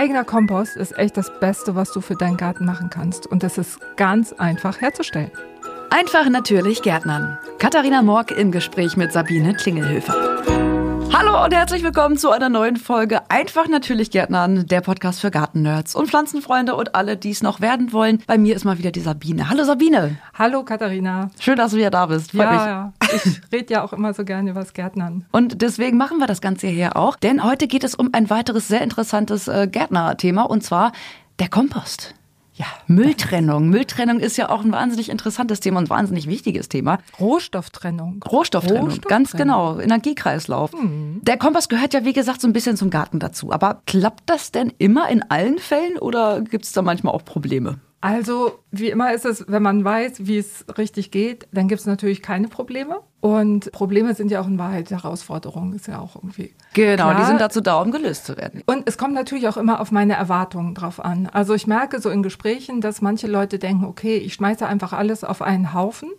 Eigener Kompost ist echt das Beste, was du für deinen Garten machen kannst. Und das ist ganz einfach herzustellen. Einfach natürlich Gärtnern. Katharina Morg im Gespräch mit Sabine Klingelhöfer. Hallo und herzlich willkommen zu einer neuen Folge Einfach natürlich Gärtnern, der Podcast für Gartennerds und Pflanzenfreunde und alle, die es noch werden wollen. Bei mir ist mal wieder die Sabine. Hallo Sabine. Hallo Katharina. Schön, dass du wieder da bist. Freut ja, mich. ich rede ja auch immer so gerne über das Gärtnern. Und deswegen machen wir das Ganze hier auch, denn heute geht es um ein weiteres sehr interessantes äh, Gärtnerthema und zwar der Kompost. Ja, Mülltrennung. Mülltrennung ist ja auch ein wahnsinnig interessantes Thema und ein wahnsinnig wichtiges Thema. Rohstofftrennung. Rohstofftrennung, Rohstofftrennung. ganz genau. Energiekreislauf. Mhm. Der Kompass gehört ja, wie gesagt, so ein bisschen zum Garten dazu. Aber klappt das denn immer in allen Fällen oder gibt es da manchmal auch Probleme? Also, wie immer ist es, wenn man weiß, wie es richtig geht, dann gibt es natürlich keine Probleme. Und Probleme sind ja auch in Wahrheit Herausforderungen, ist ja auch irgendwie. Genau, klar. die sind dazu da, um gelöst zu werden. Und es kommt natürlich auch immer auf meine Erwartungen drauf an. Also ich merke so in Gesprächen, dass manche Leute denken, okay, ich schmeiße einfach alles auf einen Haufen.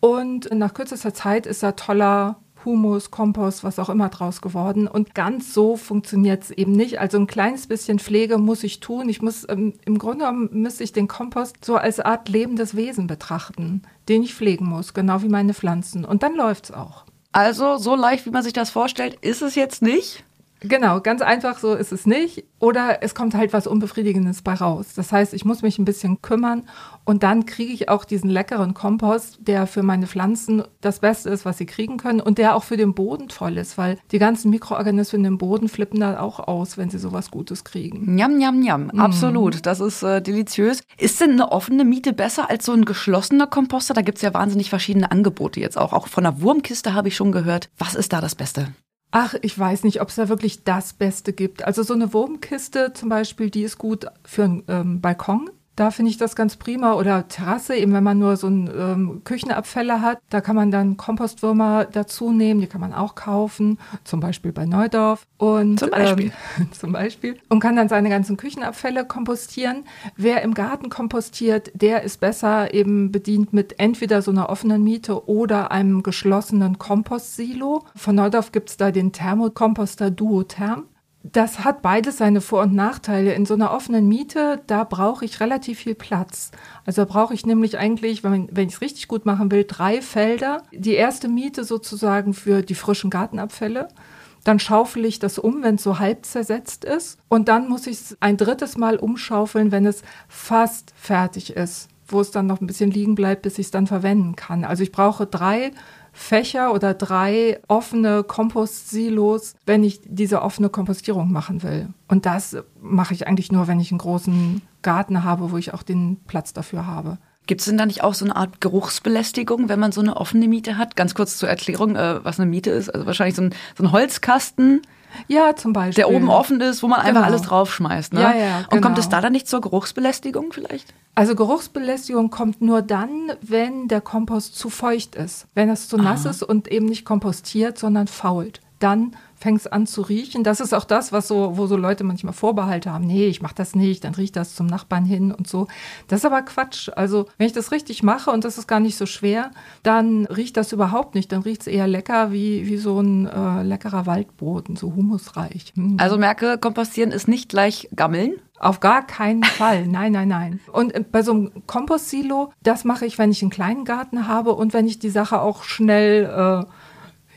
Und nach kürzester Zeit ist da toller Humus, Kompost, was auch immer draus geworden. Und ganz so funktioniert es eben nicht. Also ein kleines bisschen Pflege muss ich tun. Ich muss, ähm, im Grunde genommen müsste ich den Kompost so als Art lebendes Wesen betrachten, den ich pflegen muss, genau wie meine Pflanzen. Und dann läuft es auch. Also so leicht, wie man sich das vorstellt, ist es jetzt nicht. Genau, ganz einfach so ist es nicht. Oder es kommt halt was Unbefriedigendes bei raus. Das heißt, ich muss mich ein bisschen kümmern und dann kriege ich auch diesen leckeren Kompost, der für meine Pflanzen das Beste ist, was sie kriegen können und der auch für den Boden toll ist, weil die ganzen Mikroorganismen im Boden flippen da auch aus, wenn sie sowas Gutes kriegen. Njam, njam, njam. Mhm. Absolut. Das ist äh, deliziös. Ist denn eine offene Miete besser als so ein geschlossener Komposter? Da gibt es ja wahnsinnig verschiedene Angebote jetzt auch. Auch von der Wurmkiste habe ich schon gehört. Was ist da das Beste? Ach, ich weiß nicht, ob es da wirklich das Beste gibt. Also so eine Wurmkiste zum Beispiel, die ist gut für einen ähm, Balkon. Da finde ich das ganz prima. Oder Terrasse, eben wenn man nur so ein ähm, Küchenabfälle hat, da kann man dann Kompostwürmer dazu nehmen, die kann man auch kaufen, zum Beispiel bei Neudorf. Und, zum Beispiel. Ähm, zum Beispiel. Und kann dann seine ganzen Küchenabfälle kompostieren. Wer im Garten kompostiert, der ist besser eben bedient mit entweder so einer offenen Miete oder einem geschlossenen Kompostsilo. Von Neudorf gibt es da den Thermokomposter Duotherm das hat beides seine Vor- und Nachteile. In so einer offenen Miete, da brauche ich relativ viel Platz. Also brauche ich nämlich eigentlich, wenn, wenn ich es richtig gut machen will, drei Felder. Die erste Miete sozusagen für die frischen Gartenabfälle. Dann schaufel ich das um, wenn es so halb zersetzt ist. Und dann muss ich es ein drittes Mal umschaufeln, wenn es fast fertig ist, wo es dann noch ein bisschen liegen bleibt, bis ich es dann verwenden kann. Also ich brauche drei Fächer oder drei offene Kompostsilos, wenn ich diese offene Kompostierung machen will. Und das mache ich eigentlich nur, wenn ich einen großen Garten habe, wo ich auch den Platz dafür habe. Gibt es denn da nicht auch so eine Art Geruchsbelästigung, wenn man so eine offene Miete hat? Ganz kurz zur Erklärung, äh, was eine Miete ist. Also wahrscheinlich so ein, so ein Holzkasten ja, zum Beispiel. Der oben offen ist, wo man genau. einfach alles draufschmeißt. Ne? Ja, ja, genau. Und kommt es da dann nicht zur Geruchsbelästigung vielleicht? Also Geruchsbelästigung kommt nur dann, wenn der Kompost zu feucht ist. Wenn es zu nass ist und eben nicht kompostiert, sondern fault. Dann fängt es an zu riechen. Das ist auch das, was so, wo so Leute manchmal Vorbehalte haben. Nee, ich mache das nicht, dann riecht das zum Nachbarn hin und so. Das ist aber Quatsch. Also, wenn ich das richtig mache und das ist gar nicht so schwer, dann riecht das überhaupt nicht. Dann riecht es eher lecker wie, wie so ein äh, leckerer Waldboden, so humusreich. Hm. Also merke, kompostieren ist nicht gleich gammeln. Auf gar keinen Fall. Nein, nein, nein. Und äh, bei so einem Kompostsilo, das mache ich, wenn ich einen kleinen Garten habe und wenn ich die Sache auch schnell äh,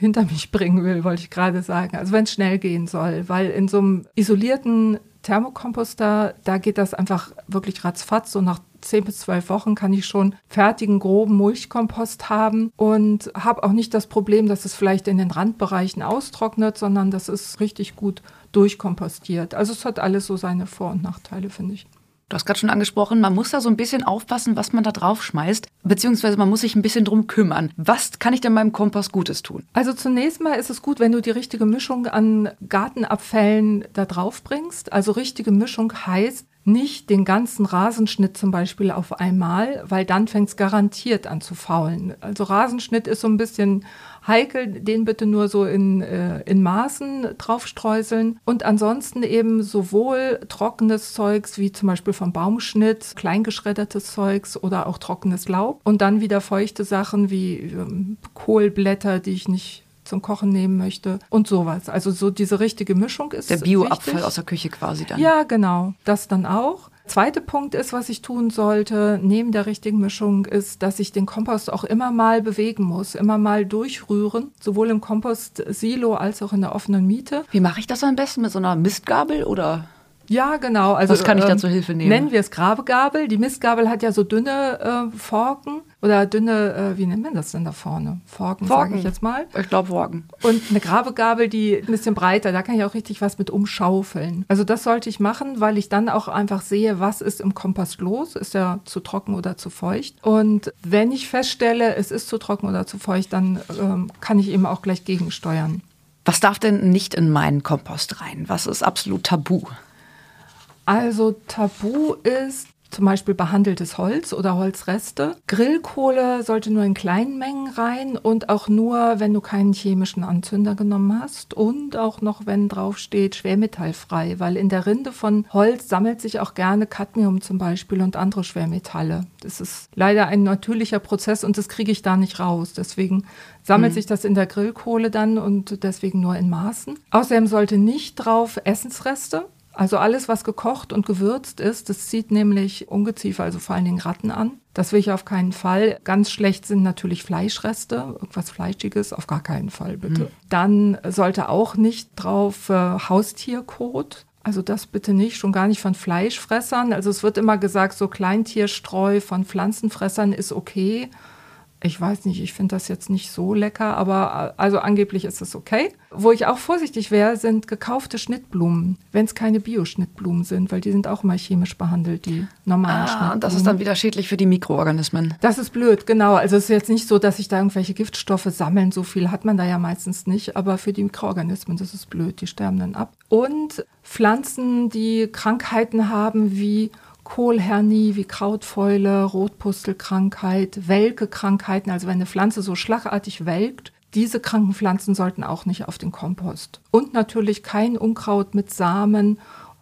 hinter mich bringen will, wollte ich gerade sagen. Also wenn es schnell gehen soll, weil in so einem isolierten Thermokomposter, da geht das einfach wirklich ratzfatz. So nach zehn bis zwölf Wochen kann ich schon fertigen, groben Mulchkompost haben und habe auch nicht das Problem, dass es vielleicht in den Randbereichen austrocknet, sondern das ist richtig gut durchkompostiert. Also es hat alles so seine Vor- und Nachteile, finde ich. Du hast gerade schon angesprochen, man muss da so ein bisschen aufpassen, was man da drauf schmeißt, beziehungsweise man muss sich ein bisschen drum kümmern. Was kann ich denn meinem Kompost Gutes tun? Also zunächst mal ist es gut, wenn du die richtige Mischung an Gartenabfällen da drauf bringst. Also richtige Mischung heißt, nicht den ganzen Rasenschnitt zum Beispiel auf einmal, weil dann fängt es garantiert an zu faulen. Also Rasenschnitt ist so ein bisschen heikel, den bitte nur so in, äh, in Maßen draufstreuseln. Und ansonsten eben sowohl trockenes Zeugs wie zum Beispiel vom Baumschnitt, kleingeschreddertes Zeugs oder auch trockenes Laub. Und dann wieder feuchte Sachen wie ähm, Kohlblätter, die ich nicht zum Kochen nehmen möchte und sowas. Also so diese richtige Mischung ist Der Bioabfall aus der Küche quasi dann. Ja, genau. Das dann auch. Zweiter Punkt ist, was ich tun sollte, neben der richtigen Mischung, ist, dass ich den Kompost auch immer mal bewegen muss, immer mal durchrühren, sowohl im Kompostsilo als auch in der offenen Miete. Wie mache ich das am besten? Mit so einer Mistgabel oder? Ja, genau. Also, Was kann ich da zur Hilfe nehmen? Nennen wir es Grabegabel. Die Mistgabel hat ja so dünne äh, Forken oder dünne, äh, wie nennt man das denn da vorne? Forken, Forken. sage ich jetzt mal. Ich glaube Worgen. Und eine Grabegabel, die ein bisschen breiter, da kann ich auch richtig was mit umschaufeln. Also das sollte ich machen, weil ich dann auch einfach sehe, was ist im Kompost los. Ist er zu trocken oder zu feucht? Und wenn ich feststelle, es ist zu trocken oder zu feucht, dann ähm, kann ich eben auch gleich gegensteuern. Was darf denn nicht in meinen Kompost rein? Was ist absolut tabu? Also Tabu ist zum Beispiel behandeltes Holz oder Holzreste. Grillkohle sollte nur in kleinen Mengen rein und auch nur, wenn du keinen chemischen Anzünder genommen hast und auch noch, wenn draufsteht, schwermetallfrei, weil in der Rinde von Holz sammelt sich auch gerne Cadmium zum Beispiel und andere Schwermetalle. Das ist leider ein natürlicher Prozess und das kriege ich da nicht raus. Deswegen sammelt sich das in der Grillkohle dann und deswegen nur in Maßen. Außerdem sollte nicht drauf Essensreste, also alles, was gekocht und gewürzt ist, das zieht nämlich Ungeziefer, also vor allen Dingen Ratten an. Das will ich auf keinen Fall. Ganz schlecht sind natürlich Fleischreste, irgendwas Fleischiges, auf gar keinen Fall bitte. Dann sollte auch nicht drauf äh, Haustierkot. Also das bitte nicht, schon gar nicht von Fleischfressern. Also es wird immer gesagt, so Kleintierstreu von Pflanzenfressern ist okay. Ich weiß nicht, ich finde das jetzt nicht so lecker, aber äh, also angeblich ist es okay. Wo ich auch vorsichtig wäre, sind gekaufte Schnittblumen, wenn es keine Bio-Schnittblumen sind, weil die sind auch immer chemisch behandelt, die normalen Ah, Schnittblumen. das ist dann wieder schädlich für die Mikroorganismen. Das ist blöd, genau. Also es ist jetzt nicht so, dass sich da irgendwelche Giftstoffe sammeln. So viel hat man da ja meistens nicht. Aber für die Mikroorganismen, das ist blöd. Die sterben dann ab. Und Pflanzen, die Krankheiten haben wie Kohlhernie, wie Krautfäule, Rotpustelkrankheit, Welke-Krankheiten. Also wenn eine Pflanze so schlagartig welkt, diese kranken Pflanzen sollten auch nicht auf den Kompost. Und natürlich kein Unkraut mit Samen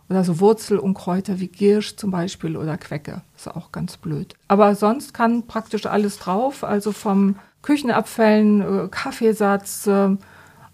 oder so Wurzelunkräuter wie Giersch zum Beispiel oder Quecke. Ist auch ganz blöd. Aber sonst kann praktisch alles drauf. Also vom Küchenabfällen, äh, Kaffeesatz, äh,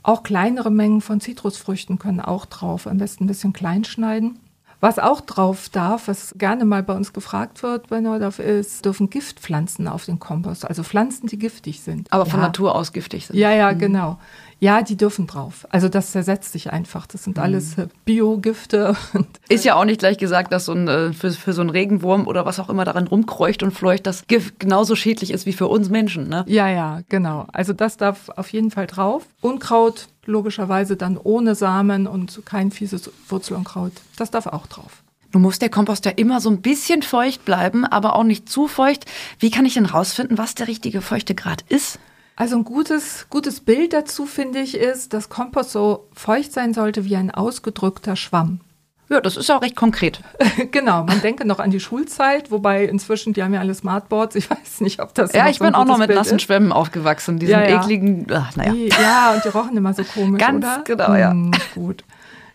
auch kleinere Mengen von Zitrusfrüchten können auch drauf. Am besten ein bisschen klein schneiden. Was auch drauf darf, was gerne mal bei uns gefragt wird bei Neudorf ist, dürfen Giftpflanzen auf den Kompost. Also Pflanzen, die giftig sind. Aber von Ja. Natur aus giftig sind. Ja, ja, genau. Ja, die dürfen drauf. Also das zersetzt sich einfach. Das sind alles äh, Biogifte. Und Ist ja auch nicht gleich gesagt, dass so ein, äh, für, für so einen Regenwurm oder was auch immer daran rumkreucht und fleucht, das Gift genauso schädlich ist wie für uns Menschen. Ne? ja, ja, genau. Also das darf auf jeden Fall drauf. Unkraut logischerweise dann ohne Samen und kein fieses Wurzelunkraut. Das darf auch drauf. Nun muss der Kompost ja immer so ein bisschen feucht bleiben, aber auch nicht zu feucht. Wie kann ich denn rausfinden, was der richtige Feuchtegrad ist? Also ein gutes, gutes Bild dazu finde ich ist, dass Kompost so feucht sein sollte wie ein ausgedrückter Schwamm. Ja, das ist ja auch recht konkret. genau, man denke noch an die Schulzeit, wobei inzwischen, die haben ja alle Smartboards. Ich weiß nicht, ob das Ja, ich so bin auch noch mit Bild nassen ist. Schwämmen aufgewachsen. Diesen Ja, ja. ekligen, ach, naja. Die, ja, und die rochen immer so komisch, Ganz oder? genau, ja. Hm, nicht gut.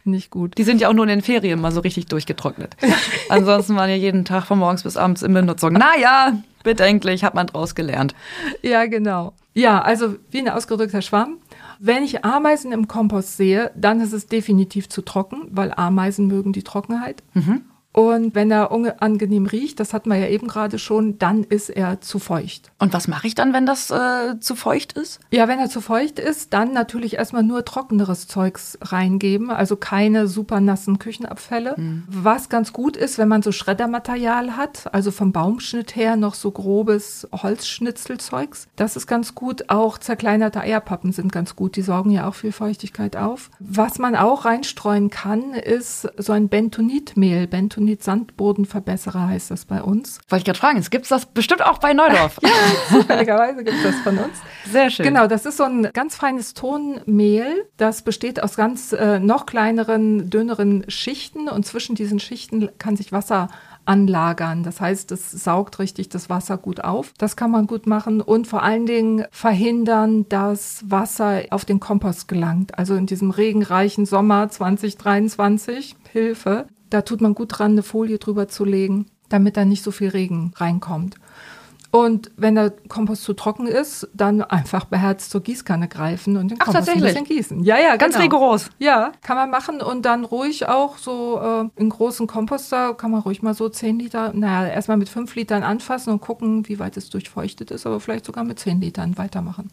Nicht gut. Die sind ja auch nur in den Ferien mal so richtig durchgetrocknet. Ansonsten waren ja jeden Tag von morgens bis abends in Benutzung. Naja, bedenklich, hat man draus gelernt. Ja, genau. Ja, also wie ein ausgedrückter Schwamm. Wenn ich Ameisen im Kompost sehe, dann ist es definitiv zu trocken, weil Ameisen mögen die Trockenheit. Und wenn er unangenehm riecht, das hatten wir ja eben gerade schon, dann ist er zu feucht. Und was mache ich dann, wenn das äh, zu feucht ist? Ja, wenn er zu feucht ist, dann natürlich erstmal nur trockeneres Zeugs reingeben, also keine super nassen Küchenabfälle. Was ganz gut ist, wenn man so Schreddermaterial hat, also vom Baumschnitt her noch so grobes Holzschnitzelzeugs. Das ist ganz gut. Auch zerkleinerte Eierpappen sind ganz gut. Die sorgen ja auch viel Feuchtigkeit auf. Was man auch reinstreuen kann, ist so ein Bentonitmehl. Bentonit-Sandbodenverbesserer heißt das bei uns. Wollte ich gerade fragen, es gibt das bestimmt auch bei Neudorf. Zufälligerweise gibt es das von uns. Sehr schön. Genau, das ist so ein ganz feines Tonmehl. Das besteht aus ganz äh, noch kleineren, dünneren Schichten und zwischen diesen Schichten kann sich Wasser anlagern. Das heißt, es saugt richtig das Wasser gut auf. Das kann man gut machen und vor allen Dingen verhindern, dass Wasser auf den Kompost gelangt. Also in diesem regenreichen Sommer 2023, Hilfe, da tut man gut dran, eine Folie drüber zu legen, damit da nicht so viel Regen reinkommt. Und wenn der Kompost zu trocken ist, dann einfach beherzt zur Gießkanne greifen und den Ach, Kompost ein bisschen gießen. Ja, ja, Ganz genau. rigoros. Ja, kann man machen und dann ruhig auch so äh, in großen Komposter kann man ruhig mal so 10 Liter, naja, erstmal mit 5 Litern anfassen und gucken, wie weit es durchfeuchtet ist, aber vielleicht sogar mit 10 Litern weitermachen.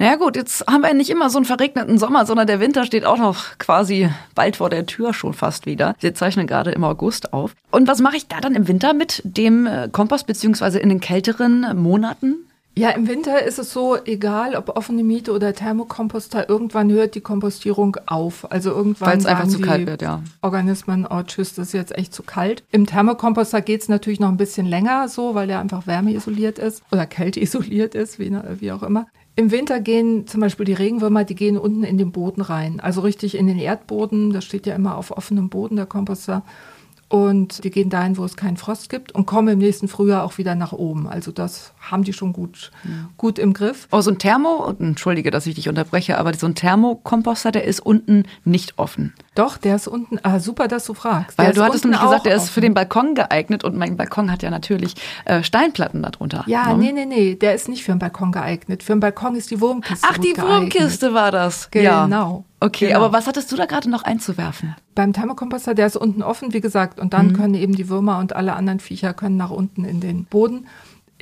Ja gut, jetzt haben wir nicht immer so einen verregneten Sommer, sondern der Winter steht auch noch quasi bald vor der Tür schon fast wieder. Wir zeichnen gerade im August auf. Und was mache ich da dann im Winter mit dem äh, Kompost beziehungsweise in den kälteren Monaten? Ja, im Winter ist es so, egal ob offene Miete oder Thermokomposter, irgendwann hört die Kompostierung auf. Also irgendwann Weil es einfach zu kalt wird, ja. Organismen, oh tschüss, das ist jetzt echt zu kalt. Im Thermokomposter geht es natürlich noch ein bisschen länger so, weil der einfach wärmeisoliert ist oder kälteisoliert ist, wie, wie auch immer. Im Winter gehen zum Beispiel die Regenwürmer, die gehen unten in den Boden rein, also richtig in den Erdboden. Das steht ja immer auf offenem Boden, der Komposter. Und die gehen dahin, wo es keinen Frost gibt und kommen im nächsten Frühjahr auch wieder nach oben. Also das haben die schon gut, gut im Griff. Oh, so ein Thermo, entschuldige, dass ich dich unterbreche, aber so ein Thermokomposter, der ist unten nicht offen. Doch, der ist unten. Ah, super, dass du fragst. Weil der du ist hattest nämlich gesagt, der ist für den Balkon geeignet und mein Balkon hat ja natürlich äh, Steinplatten darunter. Ja, ne? nee, nee, nee, der ist nicht für den Balkon geeignet. Für den Balkon ist die Wurmkiste. Ach, die geeignet. Wurmkiste war das. Genau. Ja. Okay, Genau. aber was hattest du da gerade noch einzuwerfen? Beim Thermokomposter, der ist unten offen, wie gesagt, und Mhm. dann können eben die Würmer und alle anderen Viecher können nach unten in den Boden.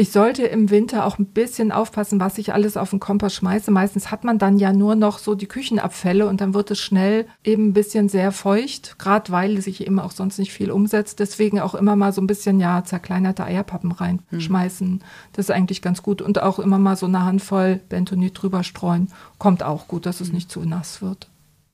Ich sollte im Winter auch ein bisschen aufpassen, was ich alles auf den Kompost schmeiße. Meistens hat man dann ja nur noch so die Küchenabfälle und dann wird es schnell eben ein bisschen sehr feucht, gerade weil sich eben auch sonst nicht viel umsetzt. Deswegen auch immer mal so ein bisschen ja zerkleinerte Eierpappen reinschmeißen. Das ist eigentlich ganz gut und auch immer mal so eine Handvoll Bentonit drüber streuen. Kommt auch gut, dass es nicht zu nass wird.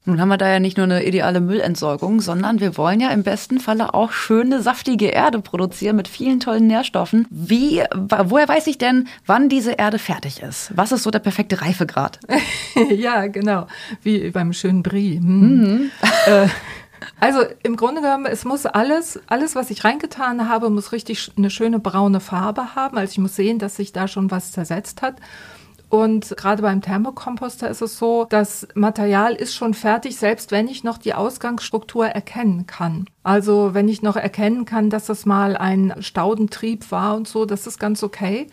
Nun haben wir da ja nicht nur eine ideale Müllentsorgung, sondern wir wollen ja im besten Falle auch schöne, saftige Erde produzieren mit vielen tollen Nährstoffen. Wie, woher weiß ich denn, wann diese Erde fertig ist? Was ist so der perfekte Reifegrad? ja, genau. Wie beim schönen Brie. Hm. Äh, also im Grunde genommen, es muss alles, alles, was ich reingetan habe, muss richtig eine schöne braune Farbe haben. Also ich muss sehen, dass sich da schon was zersetzt hat. Und gerade beim Thermokomposter ist es so, das Material ist schon fertig, selbst wenn ich noch die Ausgangsstruktur erkennen kann. Also wenn ich noch erkennen kann, dass das mal ein Staudentrieb war und so, das ist ganz okay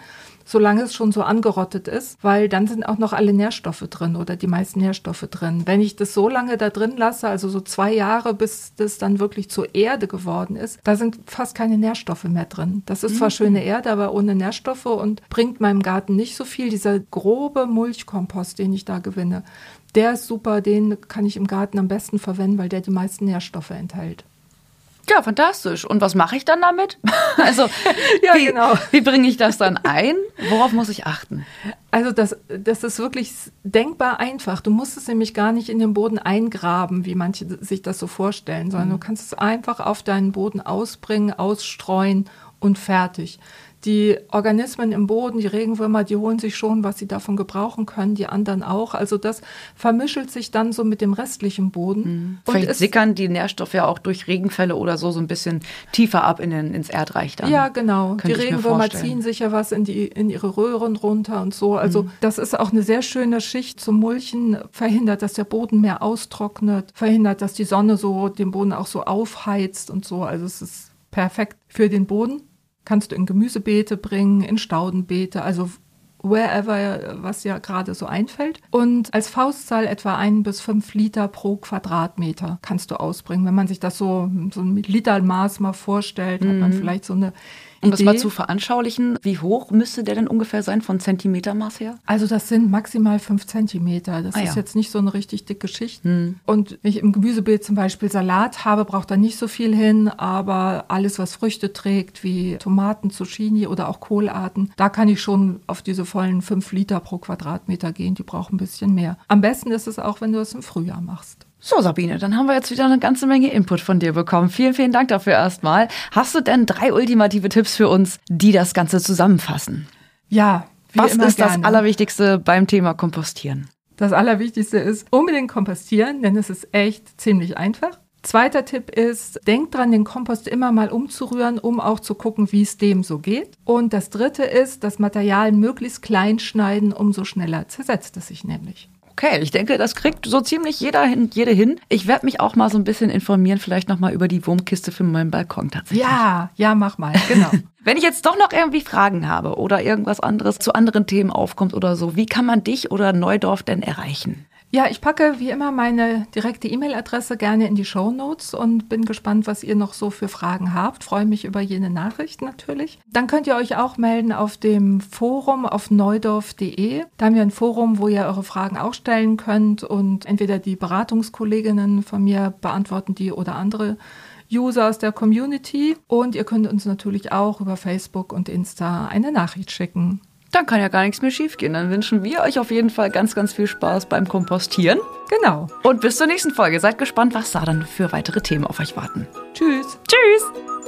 solange es schon so angerottet ist, weil dann sind auch noch alle Nährstoffe drin oder die meisten Nährstoffe drin. Wenn ich das so lange da drin lasse, also so zwei Jahre, bis das dann wirklich zur Erde geworden ist, da sind fast keine Nährstoffe mehr drin. Das ist zwar schöne Erde, aber ohne Nährstoffe und bringt meinem Garten nicht so viel. Dieser grobe Mulchkompost, den ich da gewinne, der ist super, den kann ich im Garten am besten verwenden, weil der die meisten Nährstoffe enthält. Ja, fantastisch. Und was mache ich dann damit? Also, Ja, wie, genau. wie bringe ich das dann ein? Worauf muss ich achten? Also das, das ist wirklich denkbar einfach. Du musst es nämlich gar nicht in den Boden eingraben, wie manche sich das so vorstellen, sondern du kannst es einfach auf deinen Boden ausbringen, ausstreuen und fertig. Die Organismen im Boden, die Regenwürmer, die holen sich schon, was sie davon gebrauchen können, die anderen auch. Also das vermischelt sich dann so mit dem restlichen Boden. Und Vielleicht sickern die Nährstoffe ja auch durch Regenfälle oder so so ein bisschen tiefer ab in den, ins Erdreich dann. Ja, genau. Könnte die Regenwürmer ziehen sich ja was in, die, in ihre Röhren runter und so. Also das ist auch eine sehr schöne Schicht zum Mulchen. Verhindert, dass der Boden mehr austrocknet. Verhindert, dass die Sonne so den Boden auch so aufheizt und so. Also es ist perfekt für den Boden. Kannst du in Gemüsebeete bringen, in Staudenbeete, also wherever, was dir gerade so einfällt. Und als Faustzahl etwa ein bis fünf Liter pro Quadratmeter kannst du ausbringen. Wenn man sich das so, so ein Litermaß mal vorstellt, hat man vielleicht so eine Um das mal zu veranschaulichen, wie hoch müsste der denn ungefähr sein von Zentimetermaß her? Also das sind maximal fünf Zentimeter. Das Ah, ist ja. jetzt nicht so eine richtig dicke Schicht. Und wenn ich im Gemüsebeet zum Beispiel Salat habe, braucht da nicht so viel hin. Aber alles, was Früchte trägt, wie Tomaten, Zucchini oder auch Kohlarten, da kann ich schon auf diese vollen fünf Liter pro Quadratmeter gehen. Die brauchen ein bisschen mehr. Am besten ist es auch, wenn du es im Frühjahr machst. So, Sabine, dann haben wir jetzt wieder eine ganze Menge Input von dir bekommen. Vielen, vielen Dank dafür erstmal. Hast du denn drei ultimative Tipps für uns, die das Ganze zusammenfassen? Ja, wie Was ist das gerne. Allerwichtigste beim Thema Kompostieren? Das Allerwichtigste ist unbedingt kompostieren, denn es ist echt ziemlich einfach. Zweiter Tipp ist, denkt dran, den Kompost immer mal umzurühren, um auch zu gucken, wie es dem so geht. Und das dritte ist, das Material möglichst klein schneiden, umso schneller zersetzt es sich nämlich. Okay, ich denke, das kriegt so ziemlich jeder hin, jede hin. Ich werde mich auch mal so ein bisschen informieren, vielleicht nochmal über die Wurmkiste für meinen Balkon tatsächlich. Ja, ja, mach mal, genau. Wenn ich jetzt doch noch irgendwie Fragen habe oder irgendwas anderes zu anderen Themen aufkommt oder so, wie kann man dich oder Neudorf denn erreichen? Ja, ich packe wie immer meine direkte E-Mail-Adresse gerne in die Show Notes und bin gespannt, was ihr noch so für Fragen habt. Freue mich über jene Nachricht natürlich. Dann könnt ihr euch auch melden auf dem Forum auf neudorf.de. Da haben wir ein Forum, wo ihr eure Fragen auch stellen könnt und entweder die Beratungskolleginnen von mir beantworten die oder andere User aus der Community. Und ihr könnt uns natürlich auch über Facebook und Insta eine Nachricht schicken. Dann kann ja gar nichts mehr schiefgehen. Dann wünschen wir euch auf jeden Fall ganz, ganz viel Spaß beim Kompostieren. Genau. Und bis zur nächsten Folge. Seid gespannt, was da dann für weitere Themen auf euch warten. Tschüss. Tschüss.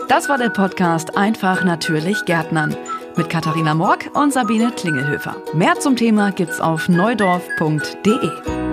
Das war der Podcast Einfach natürlich Gärtnern mit Katharina Morg und Sabine Klingelhöfer. Mehr zum Thema gibt's auf neudorf.de.